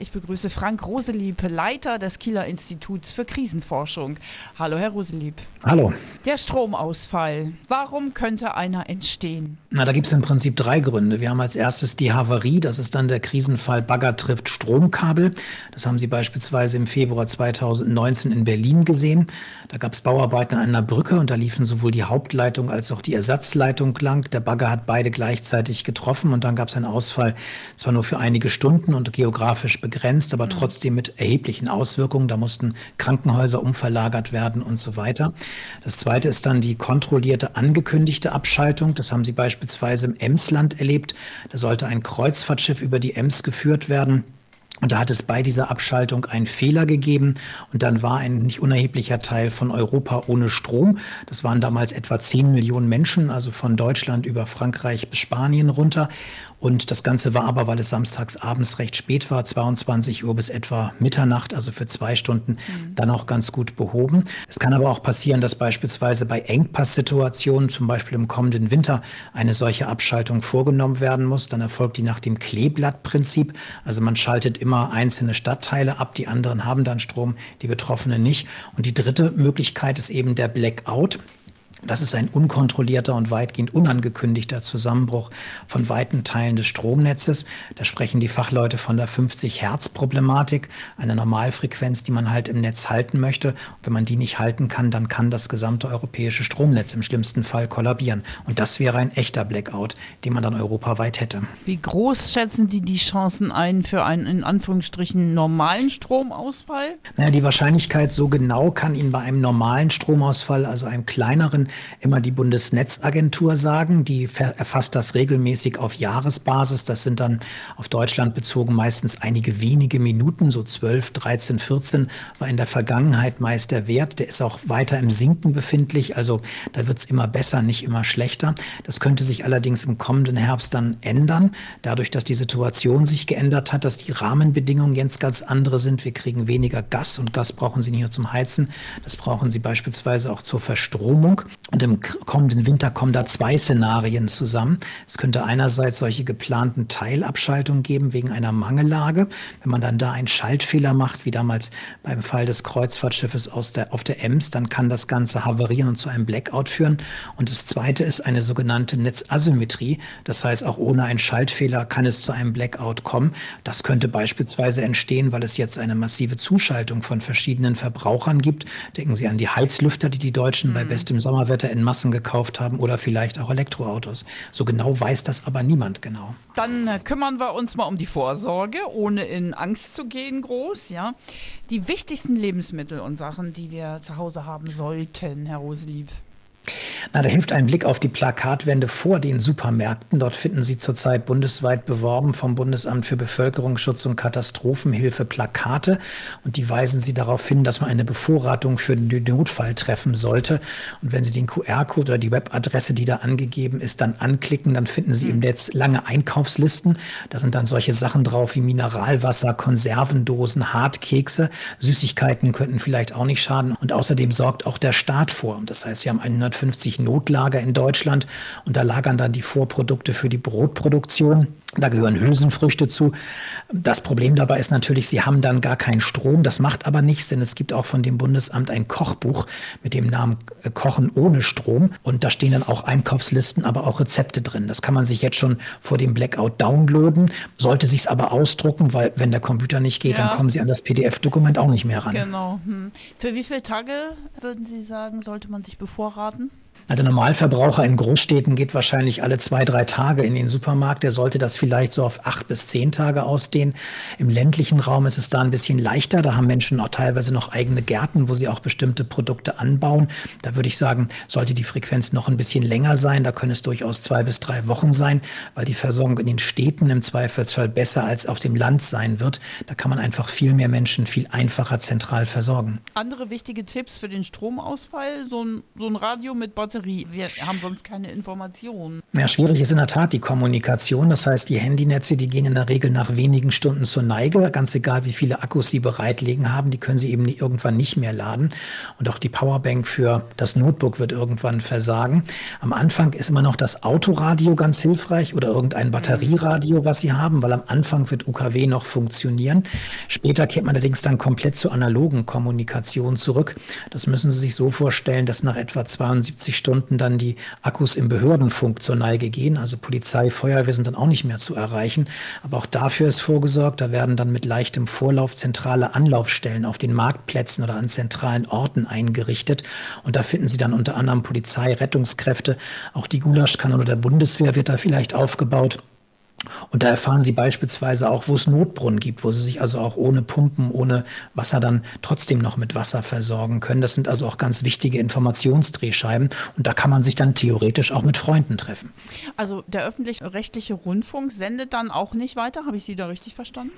Ich begrüße Frank Roselieb, Leiter des Kieler Instituts für Krisenforschung. Hallo, Herr Roselieb. Hallo. Der Stromausfall. Warum könnte einer entstehen? Na, da gibt es im Prinzip drei Gründe. Wir haben als erstes die Havarie, das ist dann der Krisenfall Bagger trifft Stromkabel. Das haben Sie beispielsweise im Februar 2019 in Berlin gesehen. Da gab es Bauarbeiten an einer Brücke und da liefen sowohl die Hauptleitung als auch die Ersatzleitung lang. Der Bagger hat beide gleichzeitig getroffen und dann gab es einen Ausfall, zwar nur für einige Stunden und geografisch begrenzt, aber mhm. trotzdem mit erheblichen Auswirkungen. Da mussten Krankenhäuser umverlagert werden und so weiter. Das zweite ist dann die kontrollierte angekündigte Abschaltung. Das haben Sie beispielsweise im Emsland erlebt. Da sollte ein Kreuzfahrtschiff über die Ems geführt werden. Und da hat es bei dieser Abschaltung einen Fehler gegeben und dann war ein nicht unerheblicher Teil von Europa ohne Strom. Das waren damals etwa 10 Millionen Menschen, also von Deutschland über Frankreich bis Spanien runter. Und das Ganze war aber, weil es samstags abends recht spät war, 22 Uhr bis etwa Mitternacht, also für zwei Stunden, mhm. dann auch ganz gut behoben. Es kann aber auch passieren, dass beispielsweise bei Engpasssituationen, zum Beispiel im kommenden Winter, eine solche Abschaltung vorgenommen werden muss. Dann erfolgt die nach dem Kleeblattprinzip. Also man schaltet immer einzelne Stadtteile ab, die anderen haben dann Strom, die Betroffenen nicht. Und die dritte Möglichkeit ist eben der Blackout. Das ist ein unkontrollierter und weitgehend unangekündigter Zusammenbruch von weiten Teilen des Stromnetzes. Da sprechen die Fachleute von der 50-Hertz-Problematik, einer Normalfrequenz, die man halt im Netz halten möchte. Und wenn man die nicht halten kann, dann kann das gesamte europäische Stromnetz im schlimmsten Fall kollabieren. Und das wäre ein echter Blackout, den man dann europaweit hätte. Wie groß schätzen Sie die Chancen ein für einen in Anführungsstrichen normalen Stromausfall? Naja, die Wahrscheinlichkeit so genau kann Ihnen bei einem normalen Stromausfall, also einem kleineren, immer die Bundesnetzagentur sagen. Die erfasst das regelmäßig auf Jahresbasis. Das sind dann auf Deutschland bezogen meistens einige wenige Minuten, so 12, 13, 14 war in der Vergangenheit meist der Wert. Der ist auch weiter im Sinken befindlich. Also da wird es immer besser, nicht immer schlechter. Das könnte sich allerdings im kommenden Herbst dann ändern, dadurch, dass die Situation sich geändert hat, dass die Rahmenbedingungen jetzt ganz andere sind. Wir kriegen weniger Gas und Gas brauchen Sie nicht nur zum Heizen, das brauchen Sie beispielsweise auch zur Verstromung. Und im kommenden Winter kommen da zwei Szenarien zusammen. Es könnte einerseits solche geplanten Teilabschaltungen geben wegen einer Mangellage. Wenn man dann da einen Schaltfehler macht, wie damals beim Fall des Kreuzfahrtschiffes aus der, auf der Ems, dann kann das Ganze havarieren und zu einem Blackout führen. Und das zweite ist eine sogenannte Netzasymmetrie. Das heißt, auch ohne einen Schaltfehler kann es zu einem Blackout kommen. Das könnte beispielsweise entstehen, weil es jetzt eine massive Zuschaltung von verschiedenen Verbrauchern gibt. Denken Sie an die Heizlüfter, die die Deutschen mhm. bei bestem Sommerwetter Starter in Massen gekauft haben oder vielleicht auch Elektroautos. So genau weiß das aber niemand genau. Dann äh, kümmern wir uns mal um die Vorsorge, ohne in Angst zu gehen groß, ja. Die wichtigsten Lebensmittel und Sachen, die wir zu Hause haben sollten, Herr Roselieb. Na, da hilft ein Blick auf die Plakatwände vor den Supermärkten. Dort finden Sie zurzeit bundesweit beworben vom Bundesamt für Bevölkerungsschutz und Katastrophenhilfe Plakate. Und die weisen Sie darauf hin, dass man eine Bevorratung für den Notfall treffen sollte. Und wenn Sie den QR-Code oder die Webadresse, die da angegeben ist, dann anklicken, dann finden Sie im mhm. Netz lange Einkaufslisten. Da sind dann solche Sachen drauf wie Mineralwasser, Konservendosen, Hartkekse. Süßigkeiten könnten vielleicht auch nicht schaden. Und außerdem sorgt auch der Staat vor. Das heißt, wir haben 150 150 Notlager in Deutschland und da lagern dann die Vorprodukte für die Brotproduktion. Da gehören Hülsenfrüchte zu. Das Problem dabei ist natürlich, sie haben dann gar keinen Strom. Das macht aber nichts, denn es gibt auch von dem Bundesamt ein Kochbuch mit dem Namen äh, Kochen ohne Strom. Und da stehen dann auch Einkaufslisten, aber auch Rezepte drin. Das kann man sich jetzt schon vor dem Blackout downloaden, sollte sich es aber ausdrucken, weil wenn der Computer nicht geht, ja. dann kommen Sie an das PDF-Dokument auch nicht mehr ran. Genau. Hm. Für wie viele Tage würden Sie sagen, sollte man sich bevorraten? Der Normalverbraucher in Großstädten geht wahrscheinlich alle zwei, drei Tage in den Supermarkt. Der sollte das vielleicht so auf acht bis zehn Tage ausdehnen. Im ländlichen Raum ist es da ein bisschen leichter. Da haben Menschen auch teilweise noch eigene Gärten, wo sie auch bestimmte Produkte anbauen. Da würde ich sagen, sollte die Frequenz noch ein bisschen länger sein. Da können es durchaus zwei bis drei Wochen sein, weil die Versorgung in den Städten im Zweifelsfall besser als auf dem Land sein wird. Da kann man einfach viel mehr Menschen viel einfacher zentral versorgen. Andere wichtige Tipps für den Stromausfall? So ein, so ein Radio mit Batterie. Wir haben sonst keine Informationen. Ja, schwierig ist in der Tat die Kommunikation. Das heißt, die Handynetze, die gehen in der Regel nach wenigen Stunden zur Neige. Ganz egal, wie viele Akkus sie bereitlegen haben, die können sie eben irgendwann nicht mehr laden. Und auch die Powerbank für das Notebook wird irgendwann versagen. Am Anfang ist immer noch das Autoradio ganz hilfreich oder irgendein Batterieradio, was sie haben, weil am Anfang wird UKW noch funktionieren. Später kehrt man allerdings dann komplett zur analogen Kommunikation zurück. Das müssen Sie sich so vorstellen, dass nach etwa 72 Stunden dann die Akkus im Behördenfunk zur Neige gehen. Also Polizei, Feuerwehr sind dann auch nicht mehr zu erreichen. Aber auch dafür ist vorgesorgt. Da werden dann mit leichtem Vorlauf zentrale Anlaufstellen auf den Marktplätzen oder an zentralen Orten eingerichtet. Und da finden Sie dann unter anderem Polizei, Rettungskräfte. Auch die Gulaschkanone der Bundeswehr wird da vielleicht aufgebaut. Und da erfahren Sie beispielsweise auch, wo es Notbrunnen gibt, wo Sie sich also auch ohne Pumpen, ohne Wasser dann trotzdem noch mit Wasser versorgen können. Das sind also auch ganz wichtige Informationsdrehscheiben. Und da kann man sich dann theoretisch auch mit Freunden treffen. Also der öffentlich-rechtliche Rundfunk sendet dann auch nicht weiter. Habe ich Sie da richtig verstanden?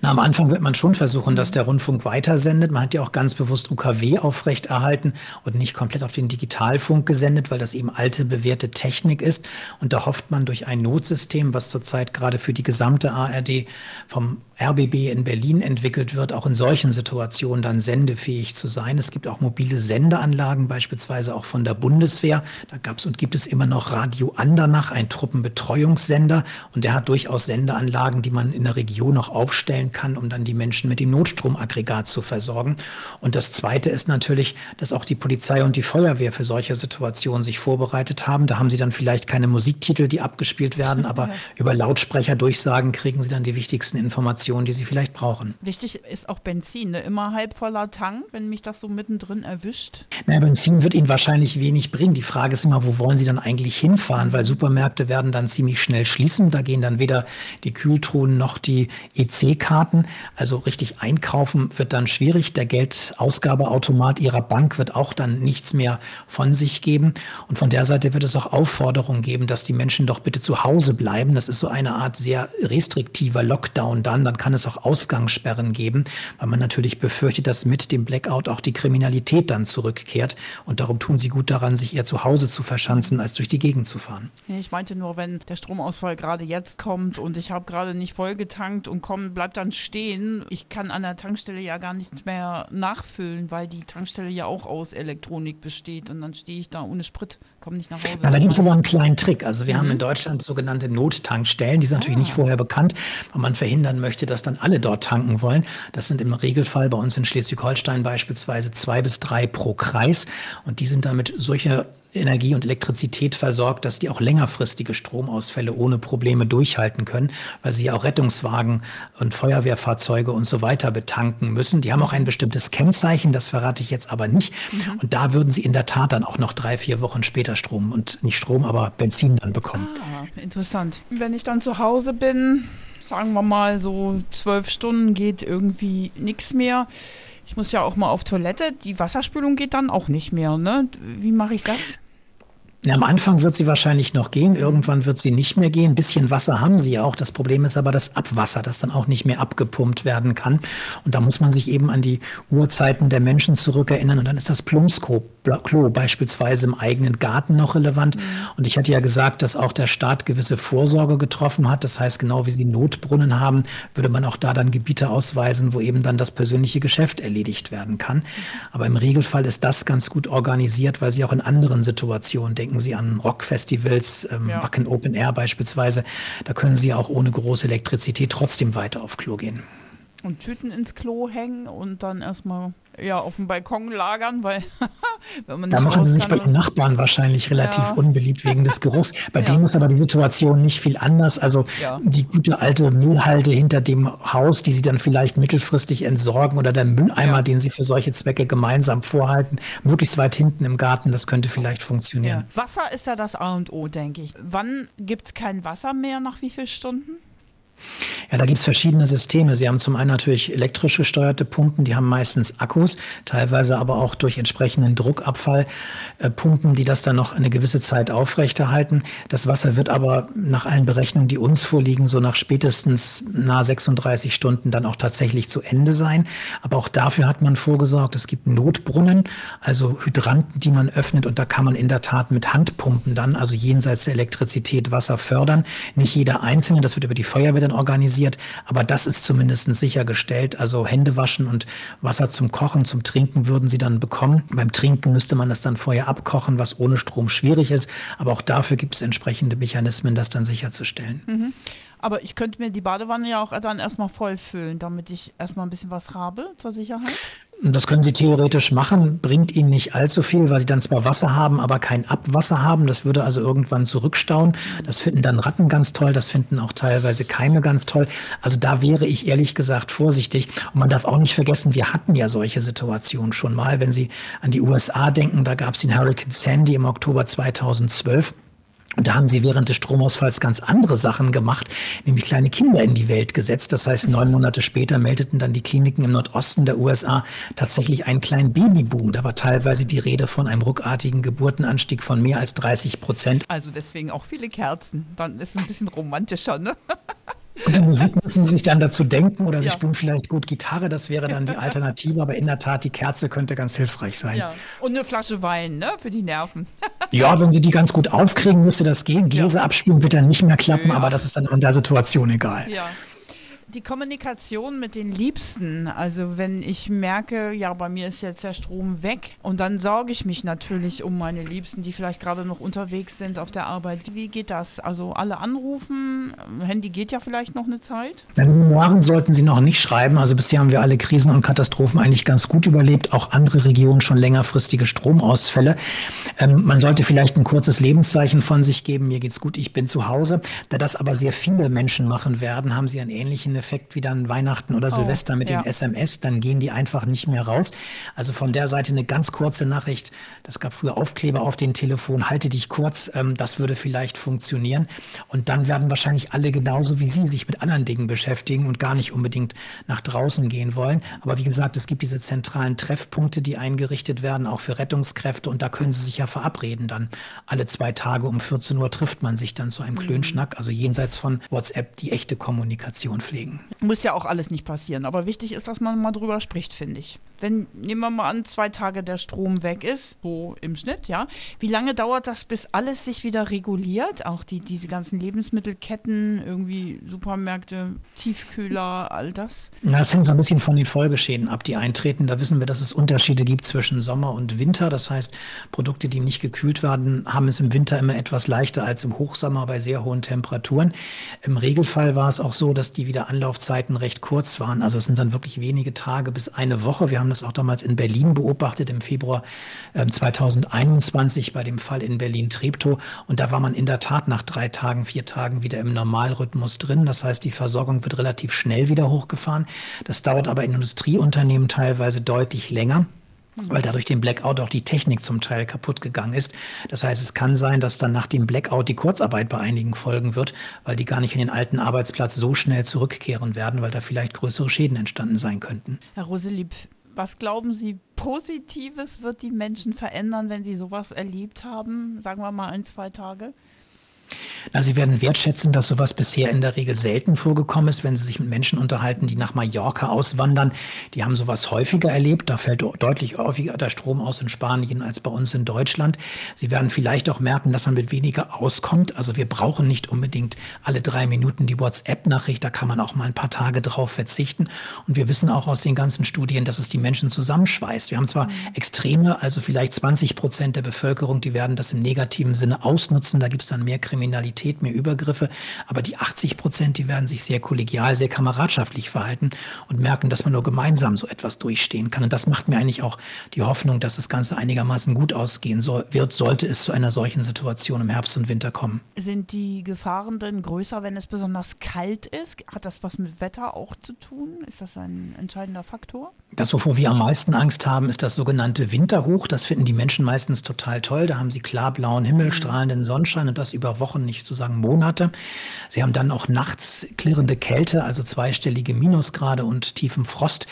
Na, am Anfang wird man schon versuchen, dass der Rundfunk weitersendet. Man hat ja auch ganz bewusst UKW aufrechterhalten und nicht komplett auf den Digitalfunk gesendet, weil das eben alte, bewährte Technik ist. Und da hofft man durch ein Notsystem, was zurzeit derzeit gerade für die gesamte ARD vom RBB in Berlin entwickelt wird, auch in solchen Situationen dann sendefähig zu sein. Es gibt auch mobile Sendeanlagen, beispielsweise auch von der Bundeswehr. Da gab es und gibt es immer noch Radio Andernach, ein Truppenbetreuungssender. Und der hat durchaus Sendeanlagen, die man in der Region noch aufstellen kann, um dann die Menschen mit dem Notstromaggregat zu versorgen. Und das Zweite ist natürlich, dass auch die Polizei und die Feuerwehr für solche Situationen sich vorbereitet haben. Da haben sie dann vielleicht keine Musiktitel, die abgespielt werden, aber über Lautsprecherdurchsagen kriegen Sie dann die wichtigsten Informationen, die Sie vielleicht brauchen. Wichtig ist auch Benzin, ne? immer halb voller Tank, wenn mich das so mittendrin erwischt. Na, Benzin wird Ihnen wahrscheinlich wenig bringen. Die Frage ist immer, wo wollen Sie dann eigentlich hinfahren? Weil Supermärkte werden dann ziemlich schnell schließen. Da gehen dann weder die Kühltruhen noch die EC-Karten. Also richtig einkaufen wird dann schwierig. Der Geldausgabeautomat Ihrer Bank wird auch dann nichts mehr von sich geben. Und von der Seite wird es auch Aufforderungen geben, dass die Menschen doch bitte zu Hause bleiben. Das ist so eine Art sehr restriktiver Lockdown dann, dann kann es auch Ausgangssperren geben, weil man natürlich befürchtet, dass mit dem Blackout auch die Kriminalität dann zurückkehrt. Und darum tun sie gut daran, sich eher zu Hause zu verschanzen, als durch die Gegend zu fahren. Ich meinte nur, wenn der Stromausfall gerade jetzt kommt und ich habe gerade nicht vollgetankt und komm, bleib dann stehen. Ich kann an der Tankstelle ja gar nicht mehr nachfüllen, weil die Tankstelle ja auch aus Elektronik besteht. Und dann stehe ich da ohne Sprit, komme nicht nach Hause. Ja, da gibt es aber einen kleinen Trick. Also wir mhm. haben in Deutschland sogenannte Nottankstellen stellen. Die sind natürlich ah. nicht vorher bekannt, weil man verhindern möchte, dass dann alle dort tanken wollen. Das sind im Regelfall bei uns in Schleswig-Holstein beispielsweise zwei bis drei pro Kreis. Und die sind damit solche Energie und Elektrizität versorgt, dass die auch längerfristige Stromausfälle ohne Probleme durchhalten können, weil sie ja auch Rettungswagen und Feuerwehrfahrzeuge und so weiter betanken müssen. Die haben auch ein bestimmtes Kennzeichen, das verrate ich jetzt aber nicht. Mhm. Und da würden sie in der Tat dann auch noch drei, vier Wochen später Strom und nicht Strom, aber Benzin dann bekommen. Ah, interessant. Wenn ich dann zu Hause bin, sagen wir mal so zwölf Stunden geht irgendwie nichts mehr ich muss ja auch mal auf Toilette. Die Wasserspülung geht dann auch nicht mehr. Ne? Wie mache ich das? Ja, am Anfang wird sie wahrscheinlich noch gehen, irgendwann wird sie nicht mehr gehen. Ein bisschen Wasser haben sie ja auch. Das Problem ist aber das Abwasser, das dann auch nicht mehr abgepumpt werden kann. Und da muss man sich eben an die Urzeiten der Menschen zurückerinnern. Und dann ist das Plumpsklo beispielsweise im eigenen Garten noch relevant. Mhm. Und ich hatte ja gesagt, dass auch der Staat gewisse Vorsorge getroffen hat. Das heißt, genau wie sie Notbrunnen haben, würde man auch da dann Gebiete ausweisen, wo eben dann das persönliche Geschäft erledigt werden kann. Aber im Regelfall ist das ganz gut organisiert, weil sie auch in anderen Situationen denken denken Sie an Rockfestivals, ähm, ja. Wacken Open Air beispielsweise. Da können Sie auch ohne große Elektrizität trotzdem weiter auf Klo gehen. Und Tüten ins Klo hängen und dann erstmal ja, auf dem Balkon lagern, weil wenn man Da machen sie sich bei den Nachbarn wahrscheinlich relativ ja. unbeliebt wegen des Geruchs. Bei ja. denen ist aber die Situation nicht viel anders. Also ja. die gute alte Müllhalde hinter dem Haus, die sie dann vielleicht mittelfristig entsorgen oder der Mülleimer, den sie für solche Zwecke gemeinsam vorhalten, möglichst weit hinten im Garten, das könnte vielleicht funktionieren. Wasser ist ja das A und O, denke ich. Wann gibt es kein Wasser mehr, nach wie vielen Stunden? Ja, da gibt es verschiedene Systeme. Sie haben zum einen natürlich elektrisch gesteuerte Pumpen, die haben meistens Akkus, teilweise aber auch durch entsprechenden Druckabfall äh, Pumpen, die das dann noch eine gewisse Zeit aufrechterhalten. Das Wasser wird aber nach allen Berechnungen, die uns vorliegen, so nach spätestens nahe 36 Stunden dann auch tatsächlich zu Ende sein. Aber auch dafür hat man vorgesorgt. Es gibt Notbrunnen, also Hydranten, die man öffnet und da kann man in der Tat mit Handpumpen dann, also jenseits der Elektrizität, Wasser fördern. Nicht jeder einzelne, das wird über die Feuerwehr dann organisiert, aber das ist zumindest sichergestellt. Also Hände waschen und Wasser zum Kochen, zum Trinken würden sie dann bekommen. Beim Trinken müsste man das dann vorher abkochen, was ohne Strom schwierig ist. Aber auch dafür gibt es entsprechende Mechanismen, das dann sicherzustellen. Mhm. Aber ich könnte mir die Badewanne ja auch dann erstmal voll füllen, damit ich erstmal ein bisschen was habe zur Sicherheit. Das können Sie theoretisch machen, bringt Ihnen nicht allzu viel, weil Sie dann zwar Wasser haben, aber kein Abwasser haben. Das würde also irgendwann zurückstauen. Das finden dann Ratten ganz toll, das finden auch teilweise Keime ganz toll. Also da wäre ich ehrlich gesagt vorsichtig. Und man darf auch nicht vergessen, wir hatten ja solche Situationen schon mal. Wenn Sie an die USA denken, da gab es den Hurricane Sandy im Oktober 2012. Und da haben sie während des Stromausfalls ganz andere Sachen gemacht, nämlich kleine Kinder in die Welt gesetzt. Das heißt, neun Monate später meldeten dann die Kliniken im Nordosten der USA tatsächlich einen kleinen Babyboom. Da war teilweise die Rede von einem ruckartigen Geburtenanstieg von mehr als 30 Prozent. Also deswegen auch viele Kerzen. Dann ist es ein bisschen romantischer, ne? Und die Musik müssen Sie sich dann dazu denken oder Sie ja. spielen vielleicht gut Gitarre, das wäre dann die Alternative, aber in der Tat, die Kerze könnte ganz hilfreich sein. Ja. Und eine Flasche Wein, ne, für die Nerven. ja, wenn Sie die ganz gut aufkriegen, müsste das gehen. Gläser ja. abspielen wird dann nicht mehr klappen, aber das ist dann in der Situation egal. Ja die Kommunikation mit den Liebsten, also wenn ich merke, ja, bei mir ist jetzt der Strom weg und dann sorge ich mich natürlich um meine Liebsten, die vielleicht gerade noch unterwegs sind auf der Arbeit. Wie geht das? Also alle anrufen, Handy geht ja vielleicht noch eine Zeit? Memoiren sollten Sie noch nicht schreiben. Also bisher haben wir alle Krisen und Katastrophen eigentlich ganz gut überlebt, auch andere Regionen schon längerfristige Stromausfälle. Ähm, man sollte vielleicht ein kurzes Lebenszeichen von sich geben, mir geht's gut, ich bin zu Hause. Da das aber sehr viele Menschen machen werden, haben Sie einen ähnlichen Effekt wie dann Weihnachten oder oh, Silvester mit ja. den SMS, dann gehen die einfach nicht mehr raus. Also von der Seite eine ganz kurze Nachricht. Das gab früher Aufkleber auf den Telefon, halte dich kurz, ähm, das würde vielleicht funktionieren. Und dann werden wahrscheinlich alle genauso wie Sie sich mit anderen Dingen beschäftigen und gar nicht unbedingt nach draußen gehen wollen. Aber wie gesagt, es gibt diese zentralen Treffpunkte, die eingerichtet werden, auch für Rettungskräfte. Und da können Sie sich ja verabreden dann. Alle zwei Tage um 14 Uhr trifft man sich dann zu einem mhm. Klönschnack, also jenseits von WhatsApp die echte Kommunikation pflegen kriegen. Muss ja auch alles nicht passieren, aber wichtig ist, dass man mal drüber spricht, finde ich. Wenn, nehmen wir mal an, zwei Tage der Strom weg ist, so im Schnitt, ja. Wie lange dauert das, bis alles sich wieder reguliert? Auch die, diese ganzen Lebensmittelketten, irgendwie Supermärkte, Tiefkühler, all das? Na, das hängt so ein bisschen von den Folgeschäden ab, die eintreten. Da wissen wir, dass es Unterschiede gibt zwischen Sommer und Winter. Das heißt, Produkte, die nicht gekühlt werden, haben es im Winter immer etwas leichter als im Hochsommer bei sehr hohen Temperaturen. Im Regelfall war es auch so, dass die Wiederanlaufzeiten recht kurz waren. Also es sind dann wirklich wenige Tage bis eine Woche. Wir haben das auch damals in Berlin beobachtet im Februar äh, 2021 bei dem Fall in Berlin-Treptow. Und da war man in der Tat nach drei Tagen, vier Tagen wieder im Normalrhythmus drin. Das heißt, die Versorgung wird relativ schnell wieder hochgefahren. Das dauert aber in Industrieunternehmen teilweise deutlich länger weil dadurch dem Blackout auch die Technik zum Teil kaputt gegangen ist. Das heißt, es kann sein, dass dann nach dem Blackout die Kurzarbeit bei einigen folgen wird, weil die gar nicht in den alten Arbeitsplatz so schnell zurückkehren werden, weil da vielleicht größere Schäden entstanden sein könnten. Herr Roselieb, was glauben Sie, Positives wird die Menschen verändern, wenn sie sowas erlebt haben? Sagen wir mal ein, zwei Tage? Na, Sie werden wertschätzen, dass sowas bisher in der Regel selten vorgekommen ist, wenn Sie sich mit Menschen unterhalten, die nach Mallorca auswandern. Die haben sowas häufiger erlebt. Da fällt deutlich häufiger der Strom aus in Spanien als bei uns in Deutschland. Sie werden vielleicht auch merken, dass man mit weniger auskommt. Also wir brauchen nicht unbedingt alle drei Minuten die WhatsApp-Nachricht. Da kann man auch mal ein paar Tage drauf verzichten. Und wir wissen auch aus den ganzen Studien, dass es die Menschen zusammenschweißt. Wir haben zwar mhm. Extreme, also vielleicht 20 Prozent der Bevölkerung, die werden das im negativen Sinne ausnutzen. Da gibt es dann mehr Kriminalität Kriminalität, mehr Übergriffe. Aber die 80 Prozent, die werden sich sehr kollegial, sehr kameradschaftlich verhalten und merken, dass man nur gemeinsam so etwas durchstehen kann. Und das macht mir eigentlich auch die Hoffnung, dass das Ganze einigermaßen gut ausgehen soll, wird, sollte es zu einer solchen Situation im Herbst und Winter kommen. Sind die Gefahren denn größer, wenn es besonders kalt ist? Hat das was mit Wetter auch zu tun? Ist das ein entscheidender Faktor? Das, wovor wir am meisten Angst haben, ist das sogenannte Winterhoch. Das finden die Menschen meistens total toll. Da haben sie klarblauen Himmel, mhm. strahlenden Sonnenschein und das über Wochen Wochen, nicht zu sagen Monate. Sie haben dann auch nachts klirrende Kälte, also zweistellige Minusgrade und tiefen Frost.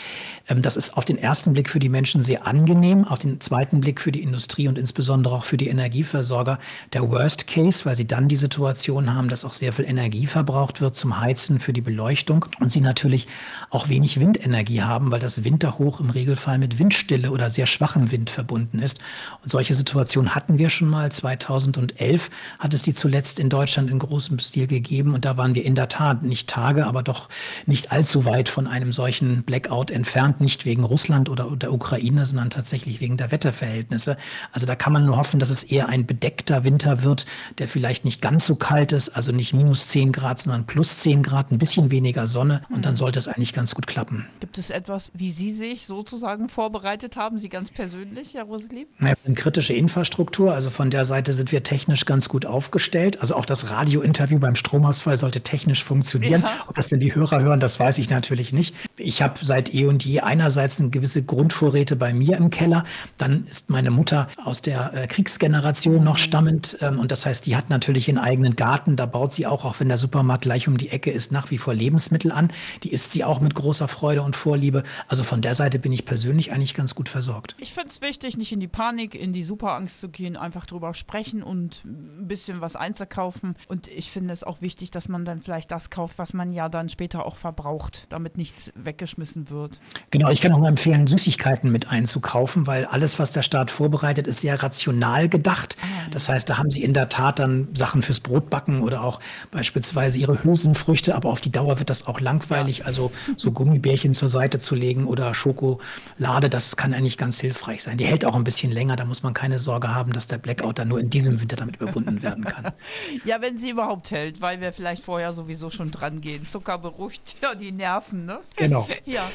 Ähm, das ist auf den ersten Blick für die Menschen sehr angenehm, auf den zweiten Blick für die Industrie und insbesondere auch für die Energieversorger der Worst Case, weil sie dann die Situation haben, dass auch sehr viel Energie verbraucht wird zum Heizen, für die Beleuchtung und sie natürlich auch wenig Windenergie haben, weil das Winterhoch im Regelfall mit Windstille oder sehr schwachem Wind verbunden ist. Und solche Situationen hatten wir schon mal. 2011 hat es die zuletzt in Deutschland in großem Stil gegeben und da waren wir in der Tat nicht Tage, aber doch nicht allzu weit von einem solchen Blackout entfernt, nicht wegen Russland oder der Ukraine, sondern tatsächlich wegen der Wetterverhältnisse. Also da kann man nur hoffen, dass es eher ein bedeckter Winter wird, der vielleicht nicht ganz so kalt ist, also nicht minus 10 Grad, sondern plus 10 Grad, ein bisschen weniger Sonne und dann sollte es eigentlich ganz gut klappen. Gibt es etwas, wie Sie sich sozusagen vorbereitet haben, Sie ganz persönlich, Herr Roselieb? Ja, kritische Infrastruktur, also von der Seite sind wir technisch ganz gut aufgestellt. Also auch das Radiointerview beim Stromausfall sollte technisch funktionieren. Ja. Ob das denn die Hörer hören, das weiß ich natürlich nicht. Ich habe seit eh und je einerseits eine gewisse Grundvorräte bei mir im Keller. Dann ist meine Mutter aus der äh, Kriegsgeneration noch stammend ähm, und das heißt, die hat natürlich einen eigenen Garten. Da baut sie auch, auch wenn der Supermarkt gleich um die Ecke ist, nach wie vor Lebensmittel an. Die isst sie auch mit großer Freude und Vorliebe. Also von der Seite bin ich persönlich eigentlich ganz gut versorgt. Ich finde es wichtig, nicht in die Panik, in die Superangst zu gehen, einfach drüber sprechen und ein bisschen was einzukaufen. Und ich finde es auch wichtig, dass man dann vielleicht das kauft, was man ja dann später auch verbraucht, damit nichts weggeschmissen wird. Genau, ich kann auch mal empfehlen, Süßigkeiten mit einzukaufen, weil alles, was der Staat vorbereitet, ist sehr rational gedacht. Ah, das heißt, da haben sie in der Tat dann Sachen fürs Brotbacken oder auch beispielsweise ihre Hülsenfrüchte, aber auf die Dauer wird das auch langweilig. Ja. Also so Gummibärchen zur Seite zu legen oder Schokolade, das kann eigentlich ganz hilfreich sein. Die hält auch ein bisschen länger, da muss man keine Sorge haben, dass der Blackout dann nur in diesem Winter damit überwunden werden kann. ja, wenn sie überhaupt hält, weil wir vielleicht vorher sowieso schon dran gehen. Zucker beruhigt ja die Nerven, ne? Genau. ja.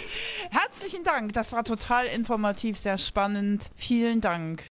Herzlichen Dank, das war total informativ, sehr spannend. Vielen Dank.